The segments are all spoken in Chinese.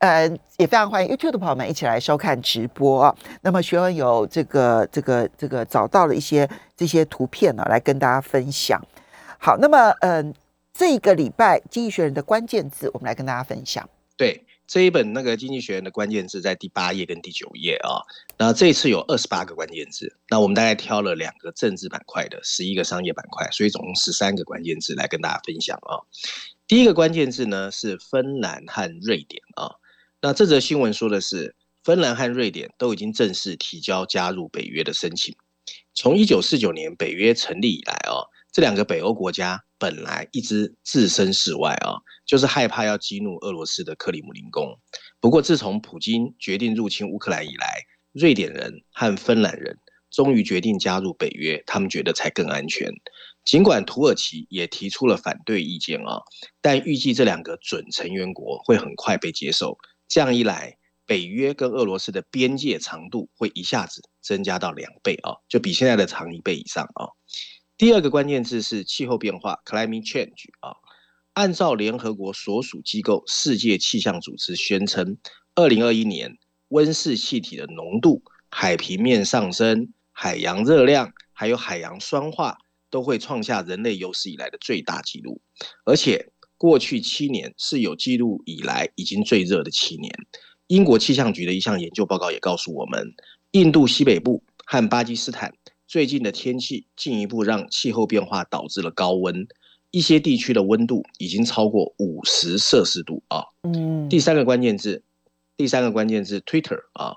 呃，也非常欢迎 YouTube 的朋友们一起来收看直播啊。那么学文有这个、这个、这个找到了一些这些图片呢，来跟大家分享。好，那么嗯，这个礼拜《经济学人》的关键字，我们来跟大家分享。对，这一本那个《经济学人》的关键字在第八页跟第九页啊。那这一次有二十八个关键字，那我们大概挑了两个政治板块的，十一个商业板块，所以总共十三个关键字来跟大家分享啊。第一个关键字呢是芬兰和瑞典啊。那这则新闻说的是，芬兰和瑞典都已经正式提交加入北约的申请。从一九四九年北约成立以来啊，这两个北欧国家本来一直置身事外啊，就是害怕要激怒俄罗斯的克里姆林宫。不过自从普京决定入侵乌克兰以来，瑞典人和芬兰人终于决定加入北约，他们觉得才更安全。尽管土耳其也提出了反对意见啊，但预计这两个准成员国会很快被接受。这样一来，北约跟俄罗斯的边界长度会一下子增加到两倍啊，就比现在的长一倍以上啊。第二个关键字是气候变化 （climate change） 啊。按照联合国所属机构世界气象组织宣称，二零二一年温室气体的浓度、海平面上升、海洋热量还有海洋酸化都会创下人类有史以来的最大纪录，而且。过去七年是有记录以来已经最热的七年。英国气象局的一项研究报告也告诉我们，印度西北部和巴基斯坦最近的天气进一步让气候变化导致了高温，一些地区的温度已经超过五十摄氏度啊。嗯。第三个关键字，第三个关键字，Twitter 啊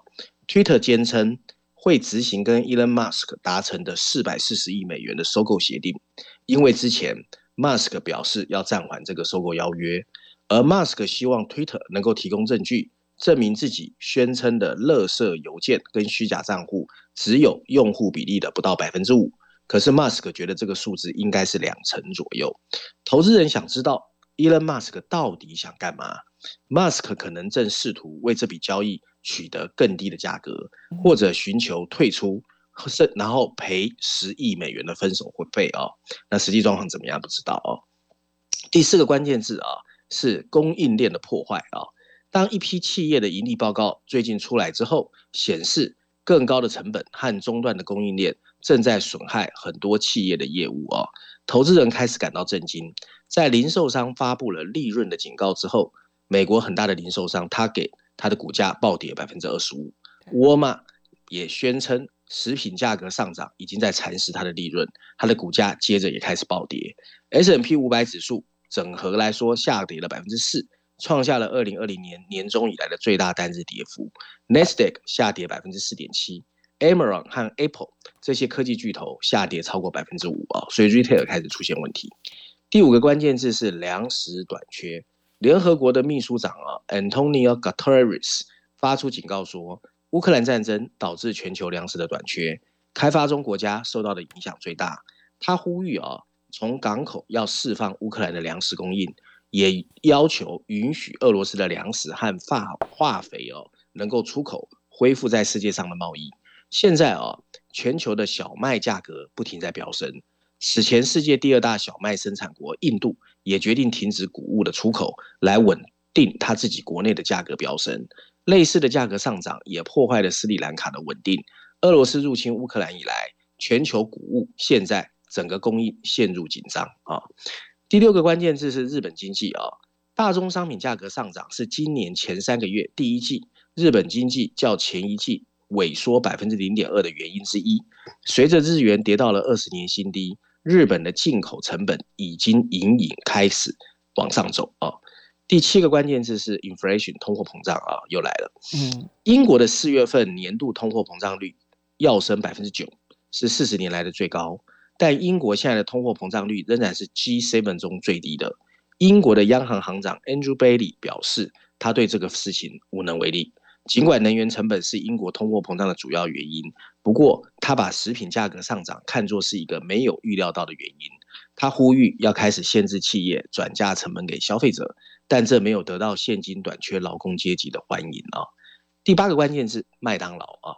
，Twitter 坚称会执行跟 Elon Musk 达成的四百四十亿美元的收购协定，因为之前。Musk 表示要暂缓这个收购邀约，而 Musk 希望 Twitter 能够提供证据，证明自己宣称的垃圾邮件跟虚假账户只有用户比例的不到百分之五。可是 Musk 觉得这个数字应该是两成左右。投资人想知道 Elon Musk 到底想干嘛？Musk 可能正试图为这笔交易取得更低的价格，或者寻求退出。是，然后赔十亿美元的分手会费哦，那实际状况怎么样？不知道哦。第四个关键字啊，是供应链的破坏啊。当一批企业的盈利报告最近出来之后，显示更高的成本和中断的供应链正在损害很多企业的业务哦，投资人开始感到震惊。在零售商发布了利润的警告之后，美国很大的零售商他给他的股价暴跌百分之二十五，沃尔玛也宣称。食品价格上涨已经在蚕食它的利润，它的股价接着也开始暴跌。S M P 五百指数整合来说下跌了百分之四，创下了二零二零年年中以来的最大单日跌幅。n e s t a q 下跌百分之四点七，Amazon 和 Apple 这些科技巨头下跌超过百分之五啊，所以 Retail 开始出现问题。第五个关键字是粮食短缺。联合国的秘书长啊，Antonio Guterres 发出警告说。乌克兰战争导致全球粮食的短缺，开发中国家受到的影响最大。他呼吁啊，从港口要释放乌克兰的粮食供应，也要求允许俄罗斯的粮食和化化肥哦能够出口，恢复在世界上的贸易。现在啊，全球的小麦价格不停在飙升。此前世界第二大小麦生产国印度也决定停止谷物的出口，来稳定他自己国内的价格飙升。类似的价格上涨也破坏了斯里兰卡的稳定。俄罗斯入侵乌克兰以来，全球谷物现在整个供应陷入紧张啊。第六个关键字是日本经济啊，大宗商品价格上涨是今年前三个月第一季日本经济较前一季萎缩百分之零点二的原因之一。随着日元跌到了二十年新低，日本的进口成本已经隐隐开始往上走啊。第七个关键字是 inflation，通货膨胀啊，又来了。嗯，英国的四月份年度通货膨胀率要升百分之九，是四十年来的最高。但英国现在的通货膨胀率仍然是 G7 中最低的。英国的央行行长 Andrew Bailey 表示，他对这个事情无能为力。尽管能源成本是英国通货膨胀的主要原因，不过他把食品价格上涨看作是一个没有预料到的原因。他呼吁要开始限制企业转嫁成本给消费者，但这没有得到现今短缺劳工阶级的欢迎啊。第八个关键字：麦当劳啊。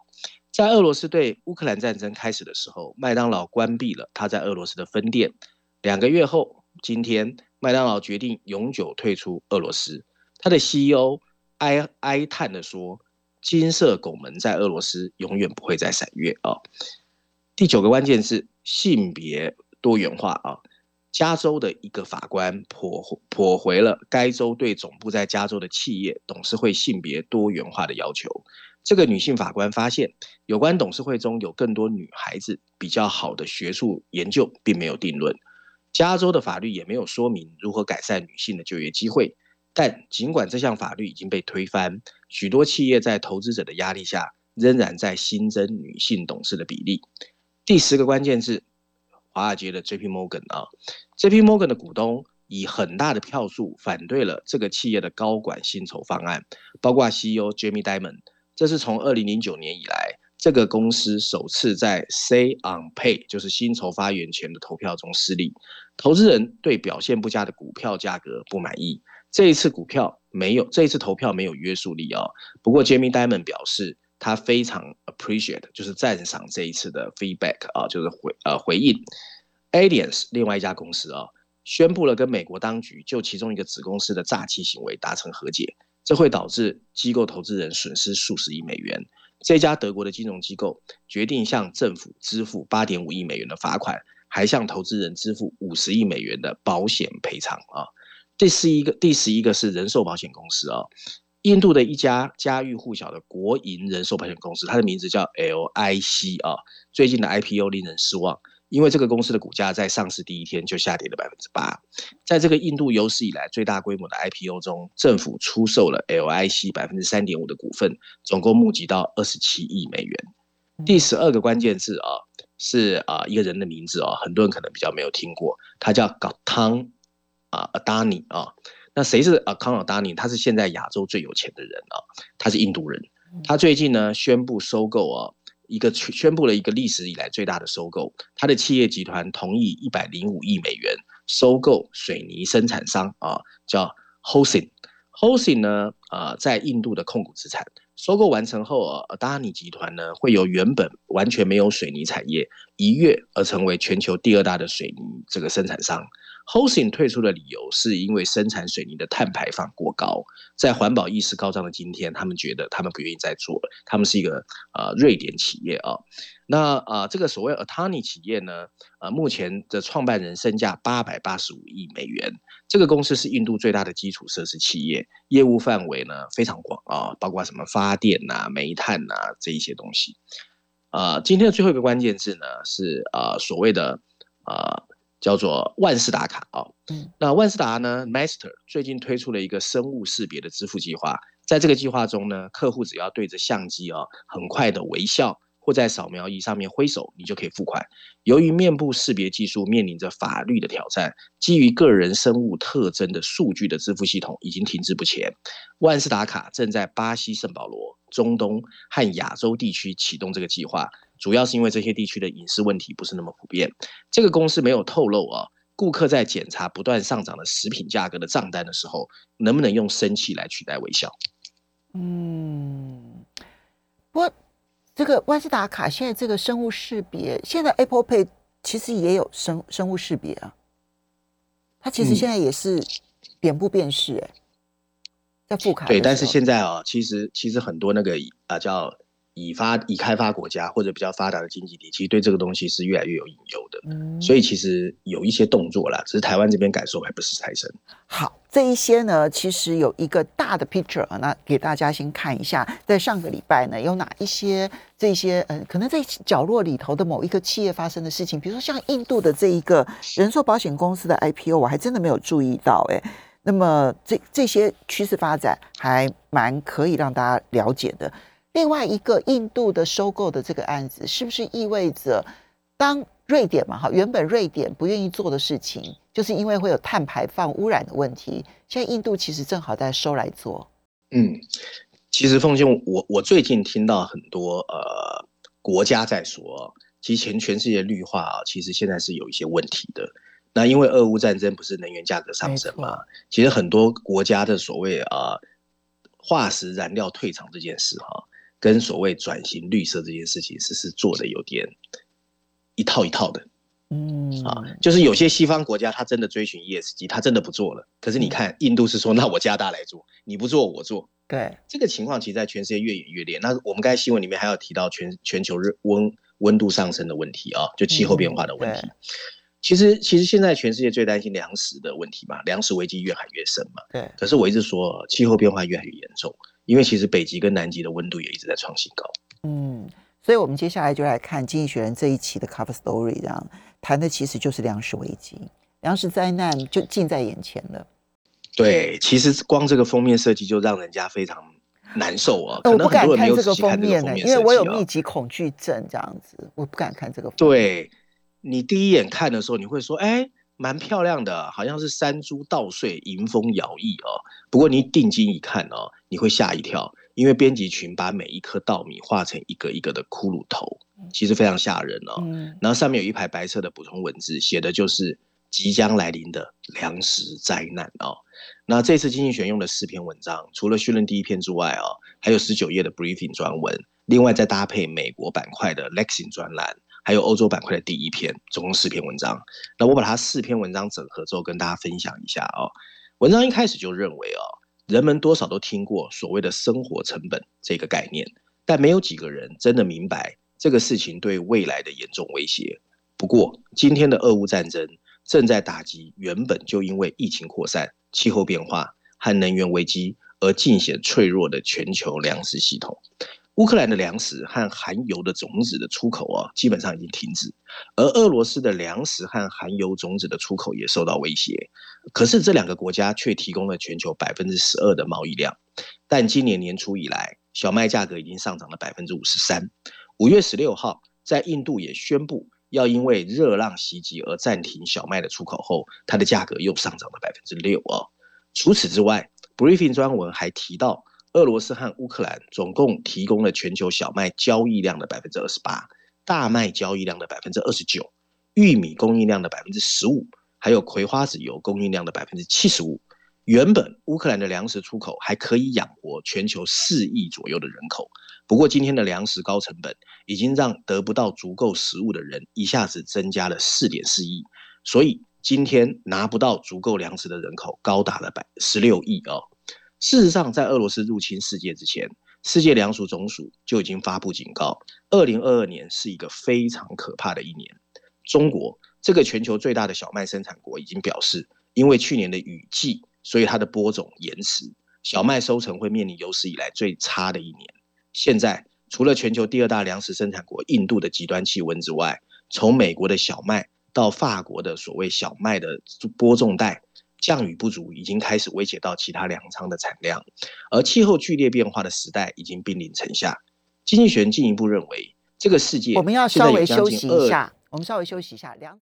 在俄罗斯对乌克兰战争开始的时候，麦当劳关闭了他在俄罗斯的分店。两个月后，今天麦当劳决定永久退出俄罗斯。他的 CEO 哀哀叹地说：“金色拱门在俄罗斯永远不会再闪跃啊。”第九个关键字：性别多元化啊。加州的一个法官驳驳回了该州对总部在加州的企业董事会性别多元化的要求。这个女性法官发现，有关董事会中有更多女孩子比较好的学术研究，并没有定论。加州的法律也没有说明如何改善女性的就业机会。但尽管这项法律已经被推翻，许多企业在投资者的压力下，仍然在新增女性董事的比例。第十个关键字：华尔街的 J P Morgan 啊，J P Morgan 的股东以很大的票数反对了这个企业的高管薪酬方案，包括 CEO Jamie Dimon。这是从二零零九年以来，这个公司首次在 Say on Pay，就是薪酬发言权的投票中失利。投资人对表现不佳的股票价格不满意。这一次股票没有，这一次投票没有约束力啊。不过 Jamie Dimon 表示，他非常 appreciate，就是赞赏这一次的 feedback 啊，就是回呃回应。Allianz 另外一家公司啊，宣布了跟美国当局就其中一个子公司的诈欺行为达成和解。这会导致机构投资人损失数十亿美元。这家德国的金融机构决定向政府支付八点五亿美元的罚款，还向投资人支付五十亿美元的保险赔偿啊。第十一个，第十一个是人寿保险公司啊，印度的一家家喻户晓的国营人寿保险公司，它的名字叫 LIC 啊。最近的 IPO 令人失望。因为这个公司的股价在上市第一天就下跌了百分之八，在这个印度有史以来最大规模的 IPO 中，政府出售了 LIC 百分之三点五的股份，总共募集到二十七亿美元。第十二个关键字啊，是啊一个人的名字啊，很多人可能比较没有听过，他叫 Gautam 啊 Adani 啊。那谁是啊 Gautam Adani？他是现在亚洲最有钱的人啊，他是印度人。他最近呢宣布收购啊。一个宣布了一个历史以来最大的收购，他的企业集团同意一百零五亿美元收购水泥生产商啊，叫 Hosin。Hosin 呢，呃，在印度的控股资产收购完成后啊，达尼集团呢会由原本完全没有水泥产业一跃而成为全球第二大的水泥这个生产商。Hosing 退出的理由是因为生产水泥的碳排放过高，在环保意识高涨的今天，他们觉得他们不愿意再做了。他们是一个呃瑞典企业啊，那啊这个所谓 Atani 企业呢，呃目前的创办人身价八百八十五亿美元。这个公司是印度最大的基础设施企业，业务范围呢非常广啊，包括什么发电呐、煤炭呐这一些东西。啊，今天的最后一个关键字呢是啊所谓的啊。叫做万事达卡啊，那万事达呢，Master 最近推出了一个生物识别的支付计划，在这个计划中呢，客户只要对着相机啊，很快的微笑。或在扫描仪上面挥手，你就可以付款。由于面部识别技术面临着法律的挑战，基于个人生物特征的数据的支付系统已经停滞不前。万事达卡正在巴西圣保罗、中东和亚洲地区启动这个计划，主要是因为这些地区的隐私问题不是那么普遍。这个公司没有透露啊，顾客在检查不断上涨的食品价格的账单的时候，能不能用生气来取代微笑？嗯，不过。这个万事达卡现在这个生物识别，现在 Apple Pay 其实也有生生物识别啊，它其实现在也是脸部辨识，哎，在付卡。对，但是现在啊，其实其实很多那个啊叫。已发已开发国家或者比较发达的经济体，其实对这个东西是越来越有隐忧的，所以其实有一些动作啦，只是台湾这边感受还不是太深。好，这一些呢，其实有一个大的 picture 啊，那给大家先看一下，在上个礼拜呢，有哪一些这些嗯，可能在角落里头的某一个企业发生的事情，比如说像印度的这一个人寿保险公司的 IPO，我还真的没有注意到哎。那么这这些趋势发展还蛮可以让大家了解的。另外一个印度的收购的这个案子，是不是意味着，当瑞典嘛，哈，原本瑞典不愿意做的事情，就是因为会有碳排放污染的问题，现在印度其实正好在收来做。嗯，其实奉俊，我我最近听到很多呃国家在说，其实全全世界绿化啊，其实现在是有一些问题的。那因为俄乌战争不是能源价格上升嘛，其实很多国家的所谓啊化石燃料退场这件事哈，跟所谓转型绿色这件事情是是做的有点一套一套的。嗯啊，就是有些西方国家他真的追寻 ESG，他真的不做了。可是你看印度是说，那我加大来做，你不做我做。对这个情况，其实在全世界越演越烈。那我们刚才新闻里面还有提到全全球热温温度上升的问题啊，就气候变化的问题。其实其实现在全世界最担心粮食的问题嘛，粮食危机越喊越深嘛。对。可是我一直说气候变化越来越严重，因为其实北极跟南极的温度也一直在创新高。嗯，所以我们接下来就来看《经济学人》这一期的 cover story，这样谈的其实就是粮食危机，粮食灾难就近在眼前了。对，其实光这个封面设计就让人家非常难受啊。我不敢看这个封面呢，因为我有密集恐惧症，这样子我不敢看这个。对，你第一眼看的时候，你会说，哎，蛮漂亮的，好像是山猪稻穗迎风摇曳哦。不过你定睛一看哦，你会吓一跳，因为编辑群把每一颗稻米画成一个一个的骷髅头，其实非常吓人哦。然后上面有一排白色的补充文字，写的就是即将来临的粮食灾难哦。那这次经济选用的四篇文章，除了序论第一篇之外哦，还有十九页的 briefing 专文，另外再搭配美国板块的 lexing 专栏，还有欧洲板块的第一篇，总共四篇文章。那我把它四篇文章整合之后，跟大家分享一下啊。文章一开始就认为哦，人们多少都听过所谓的生活成本这个概念，但没有几个人真的明白这个事情对未来的严重威胁。不过，今天的俄乌战争正在打击原本就因为疫情扩散。气候变化和能源危机而尽显脆弱的全球粮食系统，乌克兰的粮食和含油的种子的出口啊，基本上已经停止，而俄罗斯的粮食和含油种子的出口也受到威胁。可是这两个国家却提供了全球百分之十二的贸易量。但今年年初以来，小麦价格已经上涨了百分之五十三。五月十六号，在印度也宣布。要因为热浪袭击而暂停小麦的出口后，它的价格又上涨了百分之六哦。除此之外，briefing 专文还提到，俄罗斯和乌克兰总共提供了全球小麦交易量的百分之二十八，大麦交易量的百分之二十九，玉米供应量的百分之十五，还有葵花籽油供应量的百分之七十五。原本乌克兰的粮食出口还可以养活全球四亿左右的人口。不过，今天的粮食高成本已经让得不到足够食物的人一下子增加了四点四亿，所以今天拿不到足够粮食的人口高达了百十六亿哦。事实上，在俄罗斯入侵世界之前，世界粮食总署就已经发布警告，二零二二年是一个非常可怕的一年。中国这个全球最大的小麦生产国已经表示，因为去年的雨季，所以它的播种延迟，小麦收成会面临有史以来最差的一年。现在，除了全球第二大粮食生产国印度的极端气温之外，从美国的小麦到法国的所谓小麦的播种带，降雨不足已经开始威胁到其他粮仓的产量，而气候剧烈变化的时代已经兵临城下。经济学人进一步认为，这个世界我们要稍微休息一下，我们稍微休息一下，两。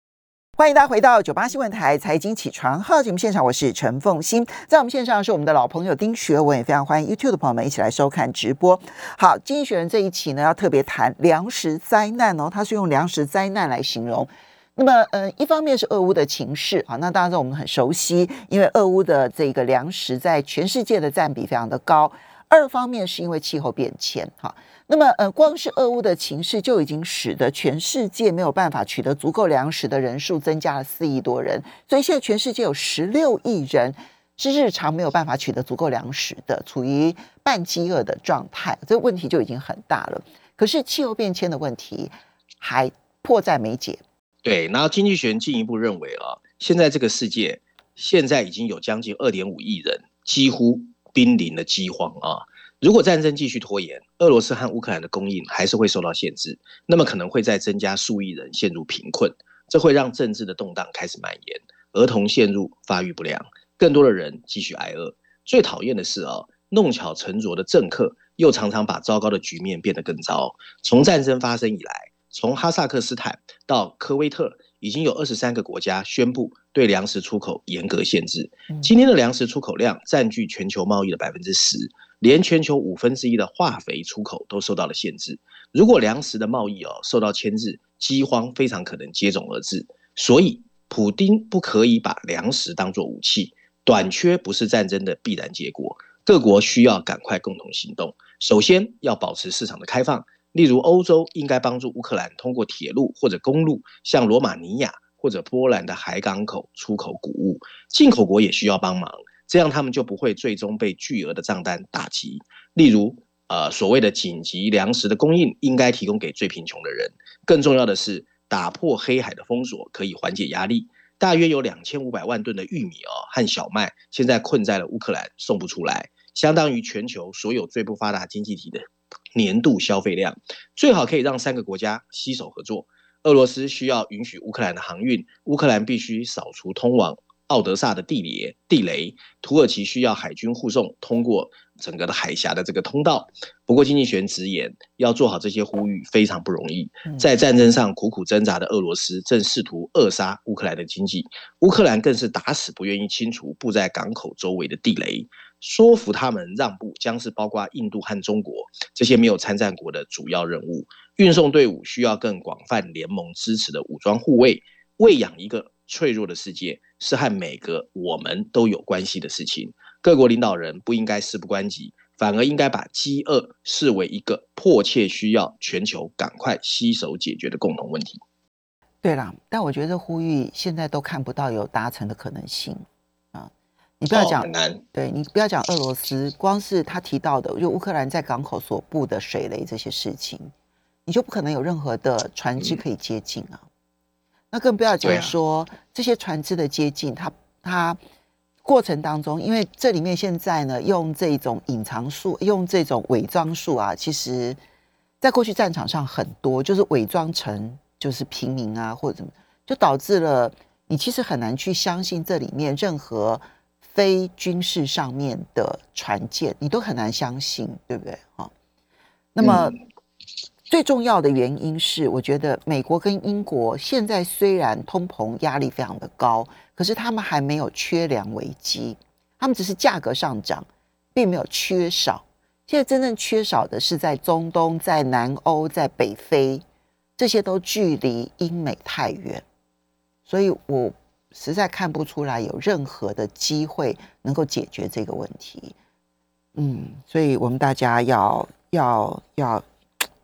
欢迎大家回到九八新闻台财经起床号节目现场，我是陈凤欣，在我们线上是我们的老朋友丁学文，也非常欢迎 YouTube 的朋友们一起来收看直播。好，经济学人这一期呢，要特别谈粮食灾难哦，他是用粮食灾难来形容。那么，呃，一方面是俄乌的情势好，那当然我们很熟悉，因为俄乌的这个粮食在全世界的占比非常的高。二方面是因为气候变迁哈。那么，呃，光是俄乌的情势就已经使得全世界没有办法取得足够粮食的人数增加了四亿多人，所以现在全世界有十六亿人是日常没有办法取得足够粮食的，处于半饥饿的状态，这问题就已经很大了。可是气候变迁的问题还迫在眉睫。对，然后经济学人进一步认为啊，现在这个世界现在已经有将近二点五亿人几乎濒临了饥荒啊。如果战争继续拖延，俄罗斯和乌克兰的供应还是会受到限制，那么可能会再增加数亿人陷入贫困，这会让政治的动荡开始蔓延，儿童陷入发育不良，更多的人继续挨饿。最讨厌的是啊，弄巧成拙的政客又常常把糟糕的局面变得更糟。从战争发生以来，从哈萨克斯坦到科威特。已经有二十三个国家宣布对粮食出口严格限制。今天的粮食出口量占据全球贸易的百分之十，连全球五分之一的化肥出口都受到了限制。如果粮食的贸易哦受到牵制，饥荒非常可能接踵而至。所以，普丁不可以把粮食当作武器，短缺不是战争的必然结果。各国需要赶快共同行动。首先要保持市场的开放。例如，欧洲应该帮助乌克兰通过铁路或者公路向罗马尼亚或者波兰的海港口出口谷物，进口国也需要帮忙，这样他们就不会最终被巨额的账单打击。例如，呃，所谓的紧急粮食的供应应该提供给最贫穷的人。更重要的是，打破黑海的封锁可以缓解压力。大约有两千五百万吨的玉米哦和小麦现在困在了乌克兰，送不出来，相当于全球所有最不发达经济体的。年度消费量最好可以让三个国家携手合作。俄罗斯需要允许乌克兰的航运，乌克兰必须扫除通往奥德萨的地雷。地雷，土耳其需要海军护送通过整个的海峡的这个通道。不过，经济学直言，要做好这些呼吁非常不容易。在战争上苦苦挣扎的俄罗斯正试图扼杀乌克兰的经济，乌克兰更是打死不愿意清除布在港口周围的地雷。说服他们让步，将是包括印度和中国这些没有参战国的主要任务。运送队伍需要更广泛联盟支持的武装护卫。喂养一个脆弱的世界，是和每个我们都有关系的事情。各国领导人不应该事不关己，反而应该把饥饿视为一个迫切需要全球赶快携手解决的共同问题。对了，但我觉得呼吁现在都看不到有达成的可能性。你不要讲，对你不要讲俄罗斯，光是他提到的，就乌克兰在港口所布的水雷这些事情，你就不可能有任何的船只可以接近啊。那更不要讲说这些船只的接近，它它过程当中，因为这里面现在呢，用这种隐藏术，用这种伪装术啊，其实在过去战场上很多，就是伪装成就是平民啊，或者怎么，就导致了你其实很难去相信这里面任何。非军事上面的船舰，你都很难相信，对不对？哈，那么最重要的原因是，我觉得美国跟英国现在虽然通膨压力非常的高，可是他们还没有缺粮危机，他们只是价格上涨，并没有缺少。现在真正缺少的是在中东、在南欧、在北非，这些都距离英美太远，所以我。实在看不出来有任何的机会能够解决这个问题，嗯，所以我们大家要要要，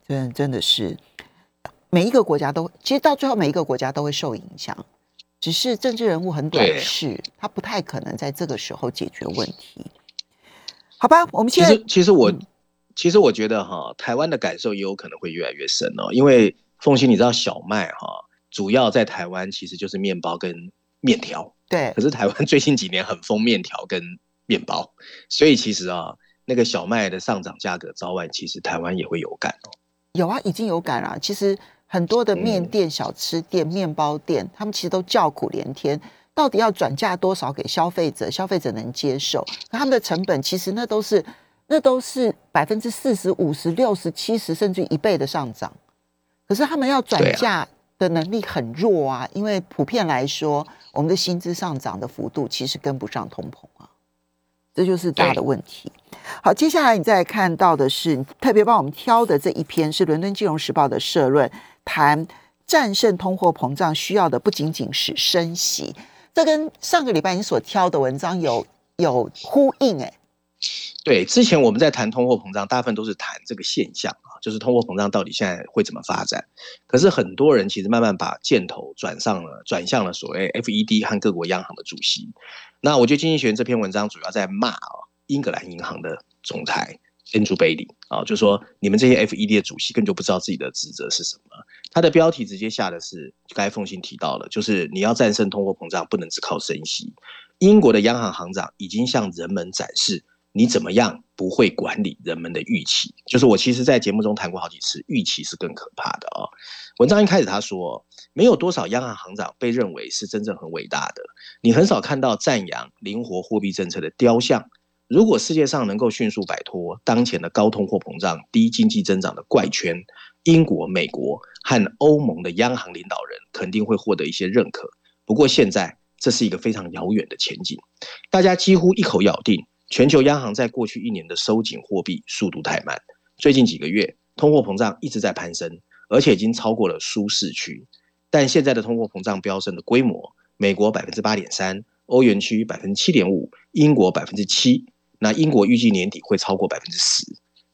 真真的是每一个国家都，其实到最后每一个国家都会受影响，只是政治人物很短视，他不太可能在这个时候解决问题，好吧？我们现在其实我其实我觉得哈，台湾的感受也有可能会越来越深哦，因为凤欣你知道小麦哈，主要在台湾其实就是面包跟。面条对，可是台湾最近几年很疯面条跟面包，所以其实啊，那个小麦的上涨价格早晚其实台湾也会有感哦。有啊，已经有感了。其实很多的面店、小吃店、面包店，他们其实都叫苦连天。到底要转嫁多少给消费者，消费者能接受？他们的成本其实那都是那都是百分之四十五、十六、十七十，甚至一倍的上涨。可是他们要转嫁。的能力很弱啊，因为普遍来说，我们的薪资上涨的幅度其实跟不上通膨啊，这就是大的问题。好，接下来你再看到的是特别帮我们挑的这一篇，是伦敦金融时报的社论，谈战胜通货膨胀需要的不仅仅是升息，这跟上个礼拜你所挑的文章有有呼应哎。对，之前我们在谈通货膨胀，大部分都是谈这个现象啊，就是通货膨胀到底现在会怎么发展。可是很多人其实慢慢把箭头转上了，转向了所谓 FED 和各国央行的主席。那我觉得经济学院这篇文章主要在骂啊，英格兰银行的总裁 Andrew Bailey 啊，就说你们这些 FED 的主席根本就不知道自己的职责是什么。他的标题直接下的是，刚才凤信提到了，就是你要战胜通货膨胀，不能只靠升息。英国的央行行长已经向人们展示。你怎么样不会管理人们的预期？就是我其实，在节目中谈过好几次，预期是更可怕的啊。文章一开始他说，没有多少央行行长被认为是真正很伟大的，你很少看到赞扬灵活货币政策的雕像。如果世界上能够迅速摆脱当前的高通货膨胀、低经济增长的怪圈，英国、美国和欧盟的央行领导人肯定会获得一些认可。不过现在这是一个非常遥远的前景，大家几乎一口咬定，全球央行在过去一年的收紧货币速度太慢，最近几个月通货膨胀一直在攀升，而且已经超过了舒适区。但现在的通货膨胀飙升的规模，美国百分之八点三，欧元区百分之七点五，英国百分之七，那英国预计年底会超过百分之十。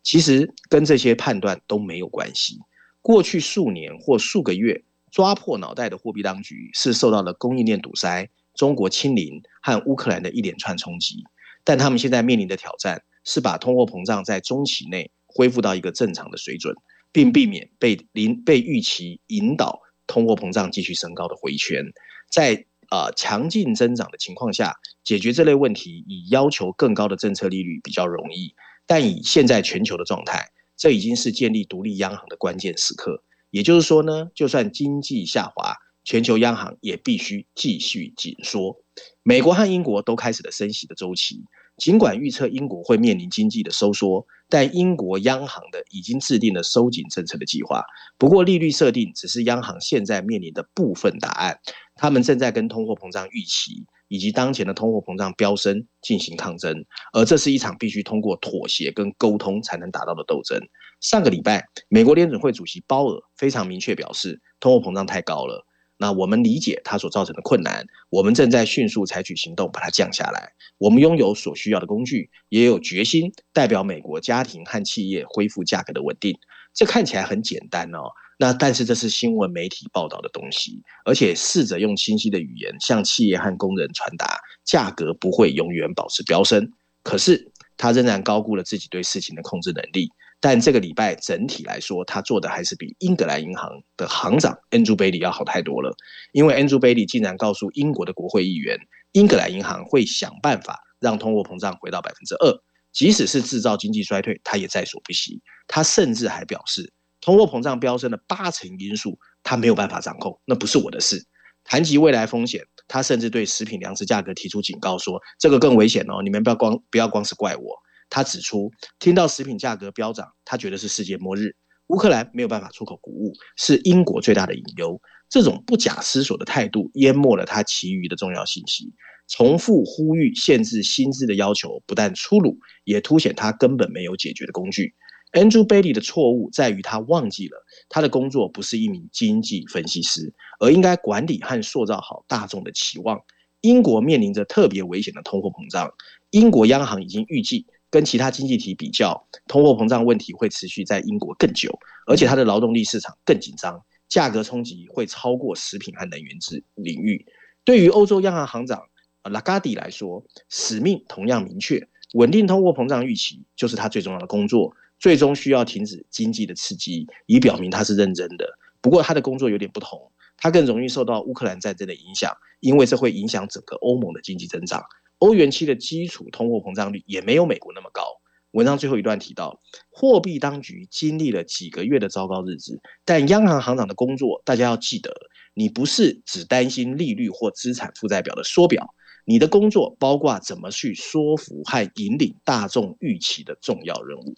其实跟这些判断都没有关系。过去数年或数个月抓破脑袋的货币当局是受到了供应链堵塞、中国清零和乌克兰的一连串冲击，但他们现在面临的挑战是把通货膨胀在中期内恢复到一个正常的水准，并避免被临被预期引导通货膨胀继续升高的回旋。在呃强劲增长的情况下，解决这类问题以要求更高的政策利率比较容易。但以现在全球的状态，这已经是建立独立央行的关键时刻。也就是说呢，就算经济下滑，全球央行也必须继续紧缩。美国和英国都开始了升息的周期。尽管预测英国会面临经济的收缩，但英国央行的已经制定了收紧政策的计划。不过，利率设定只是央行现在面临的部分答案。他们正在跟通货膨胀预期。以及当前的通货膨胀飙升进行抗争，而这是一场必须通过妥协跟沟通才能达到的斗争。上个礼拜，美国联准会主席鲍尔非常明确表示，通货膨胀太高了。那我们理解它所造成的困难，我们正在迅速采取行动把它降下来。我们拥有所需要的工具，也有决心代表美国家庭和企业恢复价格的稳定。这看起来很简单哦。那但是这是新闻媒体报道的东西，而且试着用清晰的语言向企业和工人传达，价格不会永远保持飙升。可是他仍然高估了自己对事情的控制能力。但这个礼拜整体来说，他做的还是比英格兰银行的行长 Andrew Bailey 要好太多了。因为 Andrew Bailey 竟然告诉英国的国会议员，英格兰银行会想办法让通货膨胀回到百分之二，即使是制造经济衰退，他也在所不惜。他甚至还表示。通货膨胀飙升的八成因素，他没有办法掌控，那不是我的事。谈及未来风险，他甚至对食品粮食价格提出警告，说这个更危险哦，你们不要光不要光是怪我。他指出，听到食品价格飙涨，他觉得是世界末日。乌克兰没有办法出口谷物，是英国最大的隐忧。这种不假思索的态度，淹没了他其余的重要信息。重复呼吁限制薪资的要求，不但粗鲁，也凸显他根本没有解决的工具。Andrew Bailey 的错误在于他忘记了他的工作不是一名经济分析师，而应该管理和塑造好大众的期望。英国面临着特别危险的通货膨胀，英国央行已经预计跟其他经济体比较，通货膨胀问题会持续在英国更久，而且它的劳动力市场更紧张，价格冲击会超过食品和能源之领域。对于欧洲央行行长拉加迪来说，使命同样明确，稳定通货膨胀预期就是他最重要的工作。最终需要停止经济的刺激，以表明他是认真的。不过他的工作有点不同，他更容易受到乌克兰战争的影响，因为这会影响整个欧盟的经济增长。欧元区的基础通货膨胀率也没有美国那么高。文章最后一段提到，货币当局经历了几个月的糟糕日子，但央行行长的工作，大家要记得，你不是只担心利率或资产负债表的缩表，你的工作包括怎么去说服和引领大众预期的重要任务。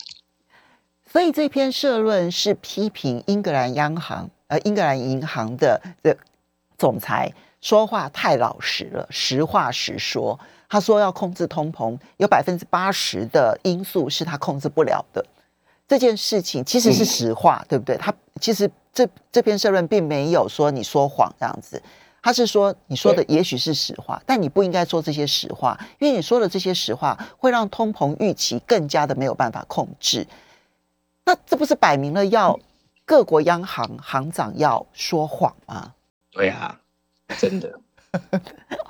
所以这篇社论是批评英格兰央行，呃，英格兰银行的的总裁说话太老实了，实话实说。他说要控制通膨，有百分之八十的因素是他控制不了的。这件事情其实是实话，对不对？他其实这这篇社论并没有说你说谎这样子，他是说你说的也许是实话，但你不应该说这些实话，因为你说的这些实话会让通膨预期更加的没有办法控制。那这不是摆明了要各国央行行长要说谎吗？对啊，真的。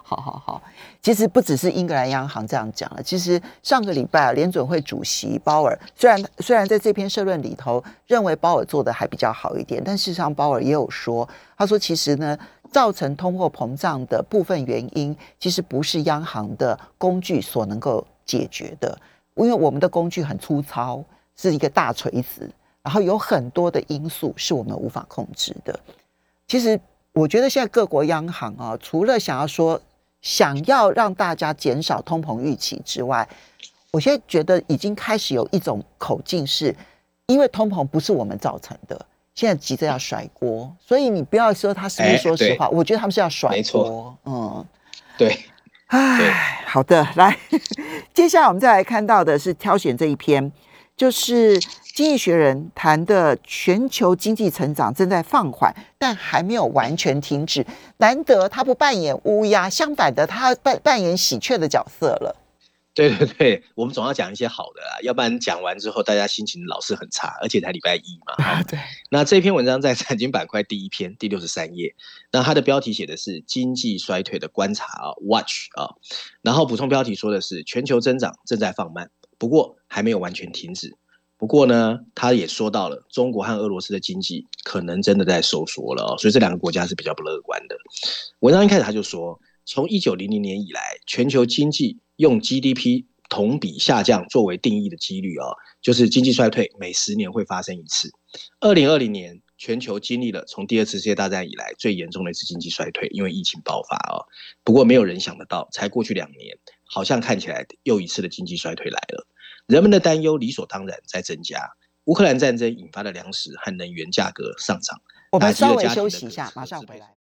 好好好，其实不只是英格兰央行这样讲了。其实上个礼拜联准会主席鲍尔虽然虽然在这篇社论里头认为鲍尔做的还比较好一点，但事实上鲍尔也有说，他说其实呢，造成通货膨胀的部分原因，其实不是央行的工具所能够解决的，因为我们的工具很粗糙。是一个大锤子，然后有很多的因素是我们无法控制的。其实，我觉得现在各国央行啊，除了想要说想要让大家减少通膨预期之外，我现在觉得已经开始有一种口径，是因为通膨不是我们造成的，现在急着要甩锅，所以你不要说他是不是哎说实话，对我觉得他们是要甩锅。嗯，对，唉，好的，来，接下来我们再来看到的是挑选这一篇，就是《经济学人》谈的全球经济成长正在放缓，但还没有完全停止。难得他不扮演乌鸦，相反的，他扮扮演喜鹊的角色了。对对对，我们总要讲一些好的啦，要不然讲完之后大家心情老是很差，而且才礼拜一嘛。啊，对，那这篇文章在财经板块第一篇第六十三页，那它的标题写的是经济衰退的观察啊，watch 啊，然后补充标题说的是全球增长正在放慢，不过还没有完全停止。不过呢，他也说到了中国和俄罗斯的经济可能真的在收缩了哦，所以这两个国家是比较不乐观的。文章一开始他就说，从一九零零年以来，全球经济用 GDP 同比下降作为定义的几率哦，就是经济衰退每十年会发生一次。二零二零年，全球经历了从第二次世界大战以来最严重的一次经济衰退，因为疫情爆发哦。不过没有人想得到，才过去两年，好像看起来又一次的经济衰退来了。人们的担忧理所当然在增加。乌克兰战争引发的粮食和能源价格上涨，我们稍微休息一下马上回来。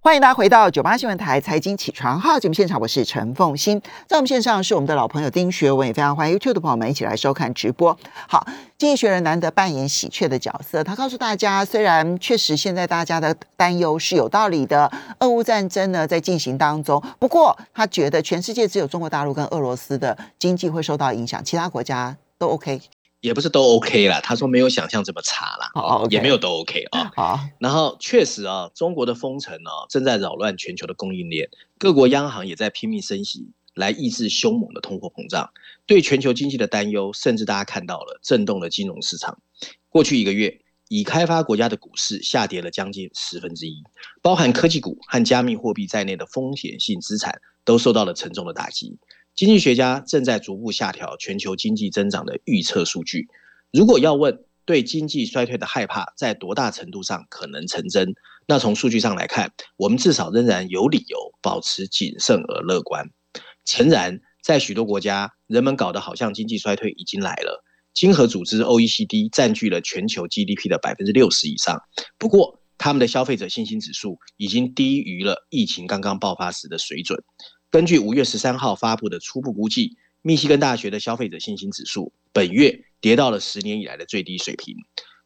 欢迎大家回到九八新闻台财经起床号节目现场，我是陈凤欣，在我们线上是我们的老朋友丁学文，也非常欢迎 YouTube 的朋友们一起来收看直播。好，经济学人难得扮演喜鹊的角色，他告诉大家，虽然确实现在大家的担忧是有道理的，俄乌战争呢在进行当中，不过他觉得全世界只有中国大陆跟俄罗斯的经济会受到影响，其他国家都 OK。也不是都 OK 啦。他说没有想象这么差啦，也没有都 OK 啊。好，然后确实啊，中国的封城啊，正在扰乱全球的供应链，各国央行也在拼命升息，来抑制凶猛的通货膨胀。对全球经济的担忧，甚至大家看到了震动了金融市场。过去一个月，已开发国家的股市下跌了将近十分之一，包含科技股和加密货币在内的风险性资产都受到了沉重的打击。经济学家正在逐步下调全球经济增长的预测数据。如果要问对经济衰退的害怕在多大程度上可能成真，那从数据上来看，我们至少仍然有理由保持谨慎而乐观。诚然，在许多国家，人们搞得好像经济衰退已经来了。经合组织 OECD 占据了全球 GDP 的百分之六十以上，不过他们的消费者信心指数已经低于了疫情刚刚爆发时的水准。根据五月十三号发布的初步估计，密西根大学的消费者信心指数本月跌到了十年以来的最低水平。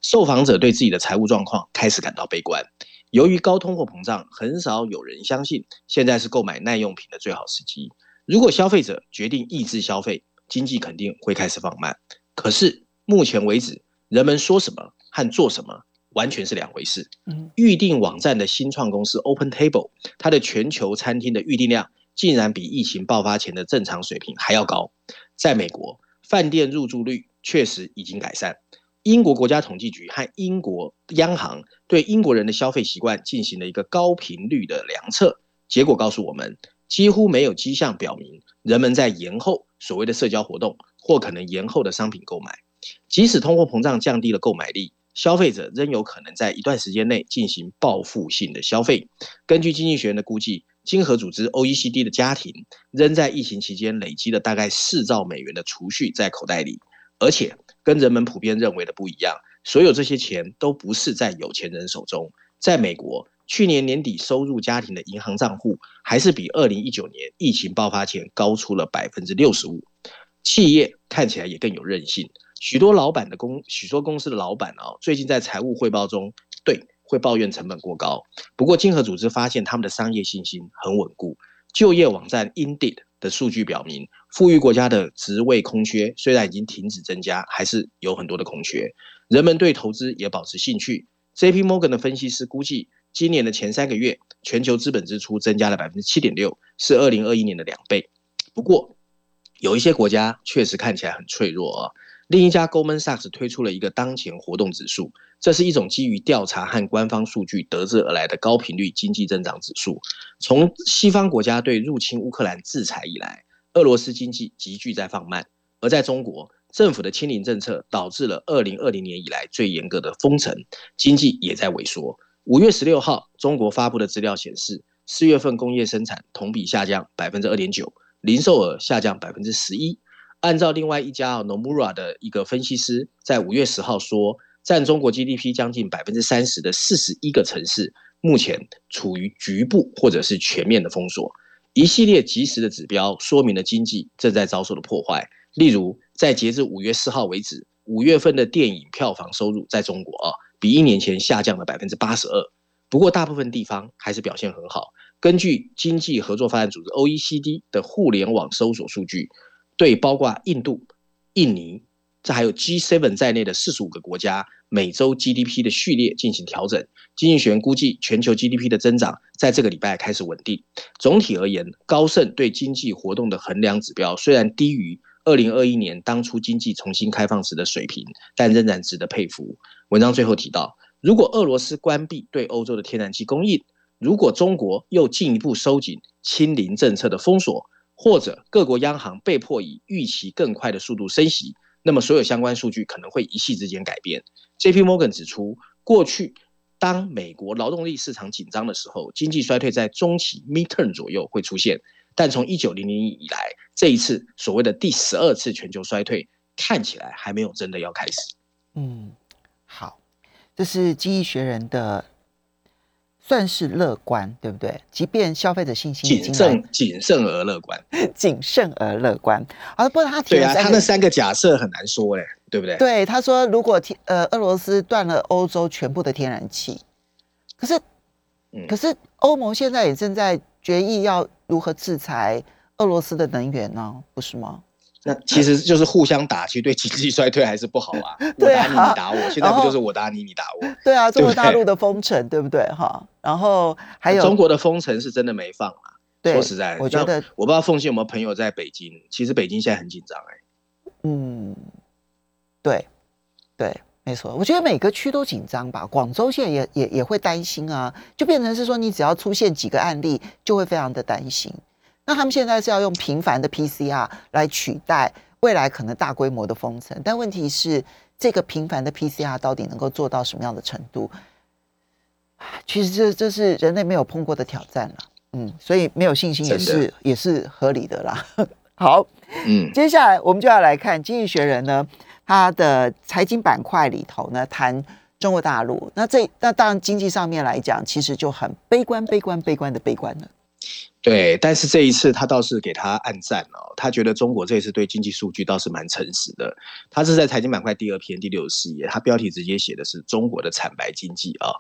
受访者对自己的财务状况开始感到悲观。由于高通货膨胀，很少有人相信现在是购买耐用品的最好时机。如果消费者决定抑制消费，经济肯定会开始放慢。可是目前为止，人们说什么和做什么完全是两回事。嗯预订网站的新创公司 Open Table，它的全球餐厅的预订量竟然比疫情爆发前的正常水平还要高。在美国，饭店入住率确实已经改善。英国国家统计局和英国央行对英国人的消费习惯进行了一个高频率的量测，结果告诉我们，几乎没有迹象表明人们在延后所谓的社交活动或可能延后的商品购买。即使通货膨胀降低了购买力，消费者仍有可能在一段时间内进行报复性的消费。根据经济学人的估计，经合组织 OECD 的家庭仍在疫情期间累积了大概四兆美元的储蓄在口袋里，而且跟人们普遍认为的不一样，所有这些钱都不是在有钱人手中。在美国，去年年底收入家庭的银行账户还是比二零一九年疫情爆发前高出了百分之六十五。企业看起来也更有韧性，许多老板的公，许多公司的老板啊，最近在财务汇报中，对会抱怨成本过高。不过，经合组织发现他们的商业信心很稳固。就业网站 Indeed 的数据表明，富裕国家的职位空缺虽然已经停止增加，还是有很多的空缺。人们对投资也保持兴趣。J.P. Morgan 的分析师估计，今年的前三个月，全球资本支出增加了百分之七点六，是二零二一年的两倍。不过，有一些国家确实看起来很脆弱啊。另一家 Goldman Sachs 推出了一个当前活动指数，这是一种基于调查和官方数据得知而来的高频率经济增长指数。从西方国家对入侵乌克兰制裁以来，俄罗斯经济急剧在放慢，而在中国，政府的清零政策导致了二零二零年以来最严格的封城，经济也在萎缩。五月十六号，中国发布的资料显示，四月份工业生产同比下降百分之二点九，零售额下降百分之十一。按照另外一家 Nomura 的一个分析师在五月十号说，占中国 GDP 将近百分之三十的四十一个城市，目前处于局部或者是全面的封锁。一系列及时的指标说明了经济正在遭受的破坏。例如，在截至五月四号为止，五月份的电影票房收入在中国啊，比一年前下降了百分之八十二。不过，大部分地方还是表现很好。根据经济合作发展组织 （OECD） 的互联网搜索数据，对包括印度、印尼。这还有 G7 在内的四十五个国家每周 GDP 的序列进行调整。经济学人估计，全球 GDP 的增长在这个礼拜开始稳定。总体而言，高盛对经济活动的衡量指标虽然低于二零二一年当初经济重新开放时的水平，但仍然值得佩服。文章最后提到，如果俄罗斯关闭对欧洲的天然气供应，如果中国又进一步收紧清零政策的封锁，或者各国央行被迫以预期更快的速度升息。那么，所有相关数据可能会一夕之间改变。J.P. Morgan 指出，过去当美国劳动力市场紧张的时候，经济衰退在中期 （midterm） 左右会出现。但从一九零零年以来，这一次所谓的第十二次全球衰退看起来还没有真的要开始。嗯，好，这是《经济学人》的。算是乐观，对不对？即便消费者信心谨慎、谨慎而乐观，谨慎而乐观。啊，不过他提对啊，他那三个假设很难说嘞，对不对？对，他说如果天呃俄罗斯断了欧洲全部的天然气，可是，可是欧盟现在也正在决议要如何制裁俄罗斯的能源呢？不是吗？那其实就是互相打，其实对经济衰退还是不好啊。我打你，你打我，现在不就是我打你，你打我？对啊，中国大陆的封城，对不对？哈，然后还有中国的封城是真的没放啊。说实在，我觉得我不知道凤信有没有朋友在北京，其实北京现在很紧张哎。嗯，对，对，没错。我觉得每个区都紧张吧，广州现在也也也会担心啊，就变成是说，你只要出现几个案例，就会非常的担心。那他们现在是要用频繁的 PCR 来取代未来可能大规模的封城，但问题是这个频繁的 PCR 到底能够做到什么样的程度？其实这这是人类没有碰过的挑战了，嗯，所以没有信心也是也是合理的啦。好，嗯，接下来我们就要来看《经济学人》呢，它的财经板块里头呢谈中国大陆，那这那当然经济上面来讲，其实就很悲观、悲观、悲观的悲观了。对，但是这一次他倒是给他暗赞哦，他觉得中国这一次对经济数据倒是蛮诚实的。他是在财经板块第二篇第六十四页，他标题直接写的是中国的惨白经济啊。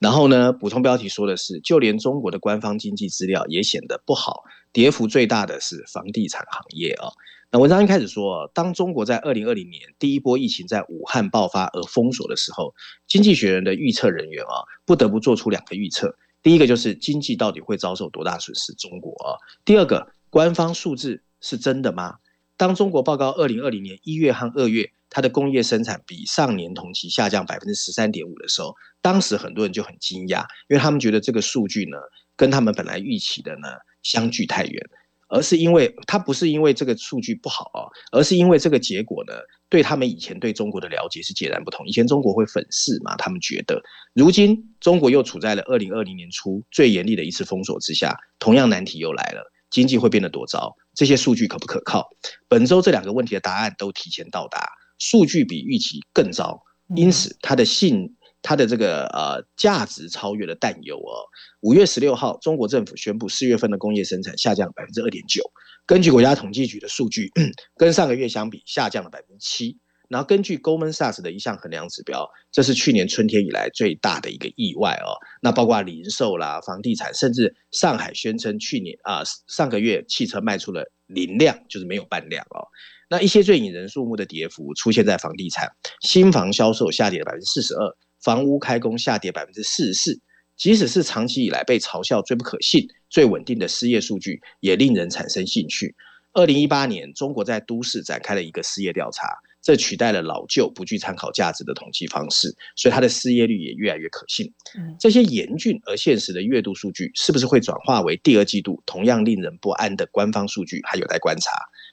然后呢，补充标题说的是，就连中国的官方经济资料也显得不好，跌幅最大的是房地产行业啊。那文章一开始说，当中国在二零二零年第一波疫情在武汉爆发而封锁的时候，经济学人的预测人员啊，不得不做出两个预测。第一个就是经济到底会遭受多大损失？中国啊。第二个，官方数字是真的吗？当中国报告二零二零年一月和二月它的工业生产比上年同期下降百分之十三点五的时候，当时很多人就很惊讶，因为他们觉得这个数据呢，跟他们本来预期的呢相距太远。而是因为它不是因为这个数据不好啊，而是因为这个结果呢，对他们以前对中国的了解是截然不同。以前中国会粉饰嘛，他们觉得，如今中国又处在了二零二零年初最严厉的一次封锁之下，同样难题又来了，经济会变得多糟？这些数据可不可靠？本周这两个问题的答案都提前到达，数据比预期更糟，因此它的信。它的这个呃价值超越了淡油哦。五月十六号，中国政府宣布四月份的工业生产下降百分之二点九。根据国家统计局的数据，跟上个月相比下降了百分之七。然后根据 Goldman Sachs 的一项衡量指标，这是去年春天以来最大的一个意外哦。那包括零售啦、房地产，甚至上海宣称去年啊上个月汽车卖出了零辆，就是没有半辆哦。那一些最引人注目的跌幅出现在房地产，新房销售下跌了百分之四十二。房屋开工下跌百分之四十四，即使是长期以来被嘲笑最不可信、最稳定的失业数据，也令人产生兴趣。二零一八年，中国在都市展开了一个失业调查，这取代了老旧不具参考价值的统计方式，所以它的失业率也越来越可信。这些严峻而现实的月度数据，是不是会转化为第二季度同样令人不安的官方数据，还有待观察。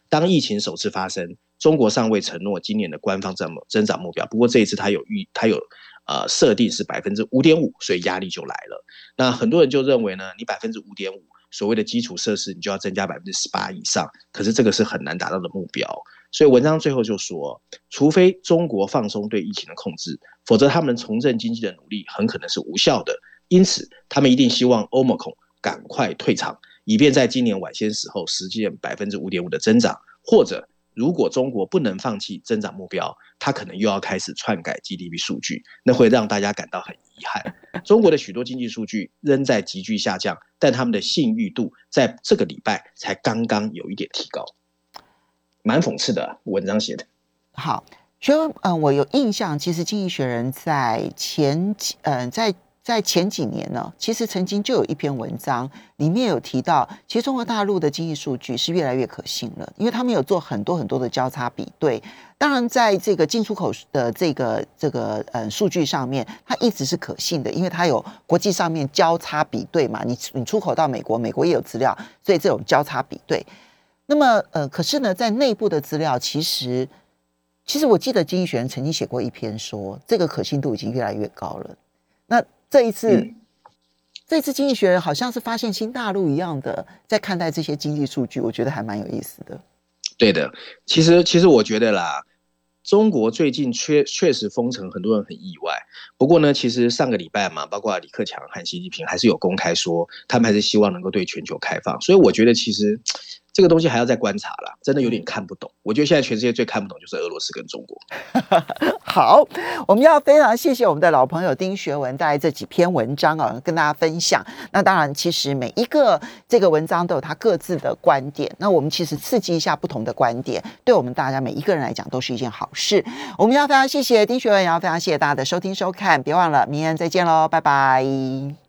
当疫情首次发生，中国尚未承诺今年的官方增增长目标，不过这一次它有预，它有。呃，设定是百分之五点五，所以压力就来了。那很多人就认为呢，你百分之五点五，所谓的基础设施，你就要增加百分之十八以上。可是这个是很难达到的目标。所以文章最后就说，除非中国放松对疫情的控制，否则他们重振经济的努力很可能是无效的。因此，他们一定希望欧盟赶快退场，以便在今年晚些时候实现百分之五点五的增长。或者，如果中国不能放弃增长目标，他可能又要开始篡改 GDP 数据，那会让大家感到很遗憾。中国的许多经济数据仍在急剧下降，但他们的信誉度在这个礼拜才刚刚有一点提高，蛮讽刺的文章写的。好，所以，嗯，我有印象，其实《经济学人》在前几，嗯，在。在前几年呢，其实曾经就有一篇文章，里面有提到，其实中国大陆的经济数据是越来越可信了，因为他们有做很多很多的交叉比对。当然，在这个进出口的这个这个呃数据上面，它一直是可信的，因为它有国际上面交叉比对嘛。你你出口到美国，美国也有资料，所以这种交叉比对。那么呃，可是呢，在内部的资料，其实其实我记得经济学人曾经写过一篇说，这个可信度已经越来越高了。那这一次，这次经济学人好像是发现新大陆一样的，在看待这些经济数据，我觉得还蛮有意思的。对的，其实其实我觉得啦，中国最近确确实封城，很多人很意外。不过呢，其实上个礼拜嘛，包括李克强和习近平还是有公开说，他们还是希望能够对全球开放。所以我觉得其实。这个东西还要再观察了，真的有点看不懂。我觉得现在全世界最看不懂就是俄罗斯跟中国。好，我们要非常谢谢我们的老朋友丁学文带来这几篇文章啊，跟大家分享。那当然，其实每一个这个文章都有他各自的观点。那我们其实刺激一下不同的观点，对我们大家每一个人来讲都是一件好事。我们要非常谢谢丁学文，也要非常谢谢大家的收听收看。别忘了，明天再见喽，拜拜。